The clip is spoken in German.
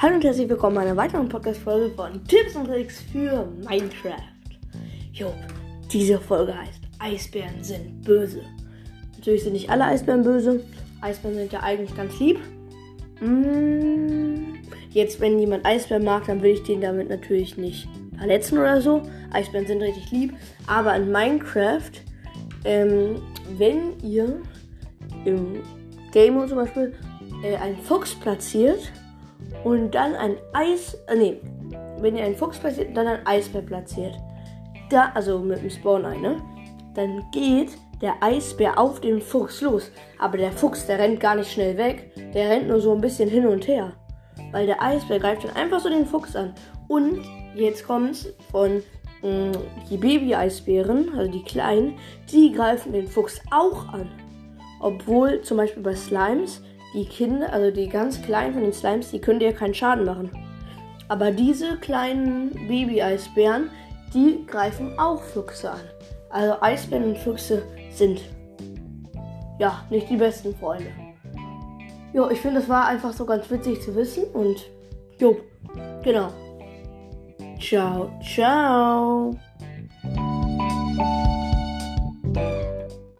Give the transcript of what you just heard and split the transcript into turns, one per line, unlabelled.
Hallo und herzlich willkommen bei einer weiteren Podcast-Folge von Tipps und Tricks für Minecraft. Jo, diese Folge heißt Eisbären sind böse. Natürlich sind nicht alle Eisbären böse. Eisbären sind ja eigentlich ganz lieb. Mm, jetzt, wenn jemand Eisbären mag, dann will ich den damit natürlich nicht verletzen oder so. Eisbären sind richtig lieb. Aber in Minecraft, ähm, wenn ihr im Game zum Beispiel äh, einen Fuchs platziert und dann ein Eis, äh, nee, wenn ihr einen Fuchs platziert, dann ein Eisbär platziert, da, also mit dem Spawn ein, ne? Dann geht der Eisbär auf den Fuchs los. Aber der Fuchs, der rennt gar nicht schnell weg. Der rennt nur so ein bisschen hin und her. Weil der Eisbär greift dann einfach so den Fuchs an. Und jetzt kommt's von mh, mm, die Baby-Eisbären, also die kleinen, die greifen den Fuchs auch an. Obwohl zum Beispiel bei Slimes die Kinder, also die ganz kleinen von den Slimes, die können dir keinen Schaden machen. Aber diese kleinen Baby-Eisbären, die greifen auch Füchse an. Also Eisbären und Füchse sind ja nicht die besten Freunde. Jo, ich finde, das war einfach so ganz witzig zu wissen und jo, genau. Ciao, ciao.